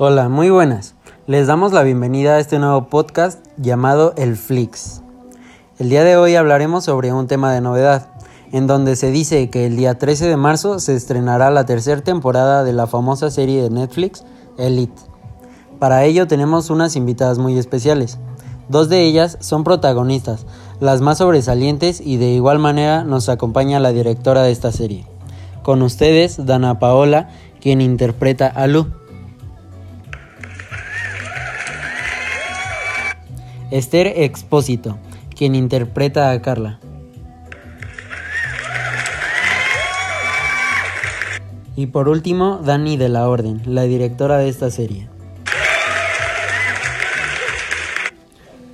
Hola, muy buenas. Les damos la bienvenida a este nuevo podcast llamado El Flix. El día de hoy hablaremos sobre un tema de novedad, en donde se dice que el día 13 de marzo se estrenará la tercera temporada de la famosa serie de Netflix, Elite. Para ello tenemos unas invitadas muy especiales. Dos de ellas son protagonistas, las más sobresalientes y de igual manera nos acompaña la directora de esta serie. Con ustedes, Dana Paola, quien interpreta a Lu. Esther Expósito, quien interpreta a Carla. Y por último, Dani de la Orden, la directora de esta serie.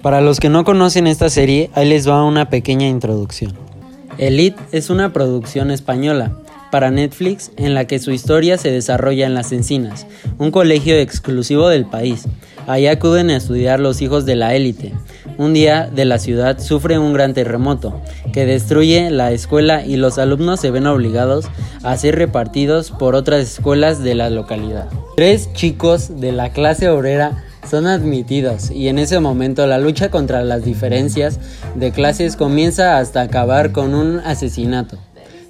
Para los que no conocen esta serie, ahí les va una pequeña introducción. Elite es una producción española para Netflix en la que su historia se desarrolla en Las Encinas, un colegio exclusivo del país. Allí acuden a estudiar los hijos de la élite. Un día de la ciudad sufre un gran terremoto que destruye la escuela y los alumnos se ven obligados a ser repartidos por otras escuelas de la localidad. Tres chicos de la clase obrera son admitidos y en ese momento la lucha contra las diferencias de clases comienza hasta acabar con un asesinato.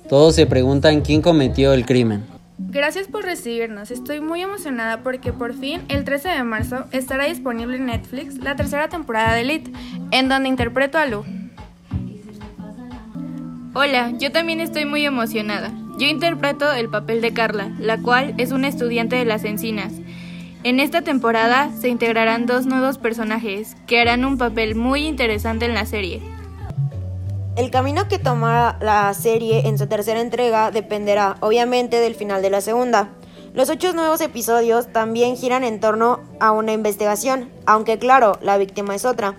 Todos se preguntan quién cometió el crimen. Gracias por recibirnos. Estoy muy emocionada porque por fin el 13 de marzo estará disponible en Netflix la tercera temporada de Elite, en donde interpreto a Lu. Hola, yo también estoy muy emocionada. Yo interpreto el papel de Carla, la cual es una estudiante de las encinas. En esta temporada se integrarán dos nuevos personajes que harán un papel muy interesante en la serie. El camino que tomará la serie en su tercera entrega dependerá, obviamente, del final de la segunda. Los ocho nuevos episodios también giran en torno a una investigación, aunque claro, la víctima es otra.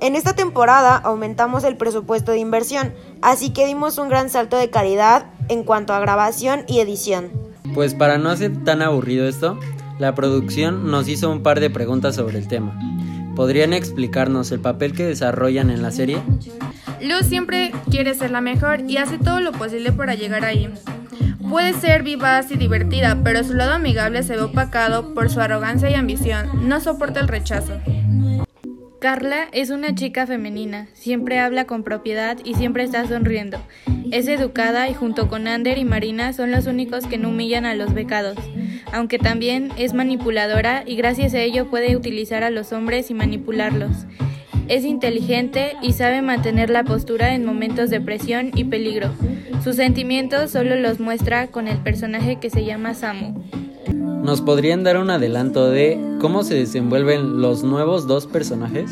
En esta temporada aumentamos el presupuesto de inversión, así que dimos un gran salto de calidad en cuanto a grabación y edición. Pues para no hacer tan aburrido esto, la producción nos hizo un par de preguntas sobre el tema. ¿Podrían explicarnos el papel que desarrollan en la serie? Luz siempre quiere ser la mejor y hace todo lo posible para llegar ahí. Puede ser vivaz y divertida, pero su lado amigable se ve opacado por su arrogancia y ambición. No soporta el rechazo. Carla es una chica femenina, siempre habla con propiedad y siempre está sonriendo. Es educada y junto con Ander y Marina son los únicos que no humillan a los becados, aunque también es manipuladora y gracias a ello puede utilizar a los hombres y manipularlos. Es inteligente y sabe mantener la postura en momentos de presión y peligro. Sus sentimientos solo los muestra con el personaje que se llama Samu. ¿Nos podrían dar un adelanto de cómo se desenvuelven los nuevos dos personajes?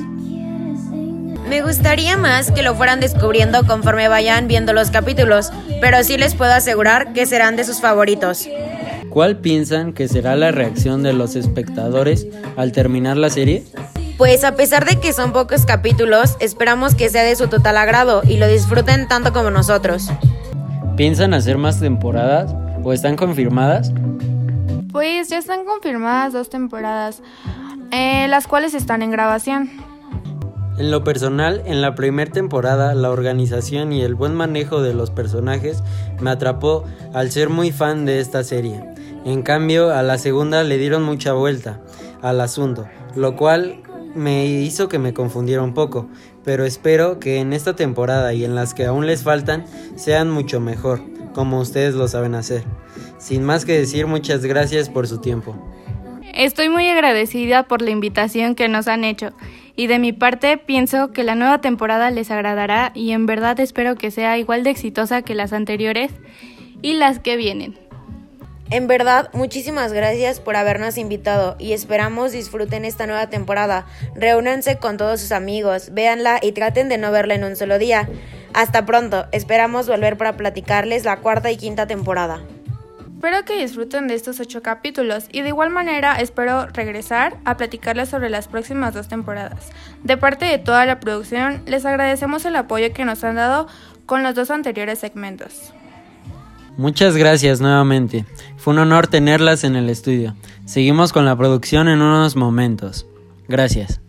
Me gustaría más que lo fueran descubriendo conforme vayan viendo los capítulos, pero sí les puedo asegurar que serán de sus favoritos. ¿Cuál piensan que será la reacción de los espectadores al terminar la serie? Pues a pesar de que son pocos capítulos, esperamos que sea de su total agrado y lo disfruten tanto como nosotros. ¿Piensan hacer más temporadas o están confirmadas? Pues ya están confirmadas dos temporadas, eh, las cuales están en grabación. En lo personal, en la primera temporada, la organización y el buen manejo de los personajes me atrapó al ser muy fan de esta serie. En cambio, a la segunda le dieron mucha vuelta al asunto, lo cual me hizo que me confundiera un poco, pero espero que en esta temporada y en las que aún les faltan sean mucho mejor, como ustedes lo saben hacer. Sin más que decir, muchas gracias por su tiempo. Estoy muy agradecida por la invitación que nos han hecho y de mi parte pienso que la nueva temporada les agradará y en verdad espero que sea igual de exitosa que las anteriores y las que vienen. En verdad, muchísimas gracias por habernos invitado y esperamos disfruten esta nueva temporada. Reúnanse con todos sus amigos, véanla y traten de no verla en un solo día. Hasta pronto, esperamos volver para platicarles la cuarta y quinta temporada. Espero que disfruten de estos ocho capítulos y de igual manera espero regresar a platicarles sobre las próximas dos temporadas. De parte de toda la producción, les agradecemos el apoyo que nos han dado con los dos anteriores segmentos. Muchas gracias nuevamente. Fue un honor tenerlas en el estudio. Seguimos con la producción en unos momentos. Gracias.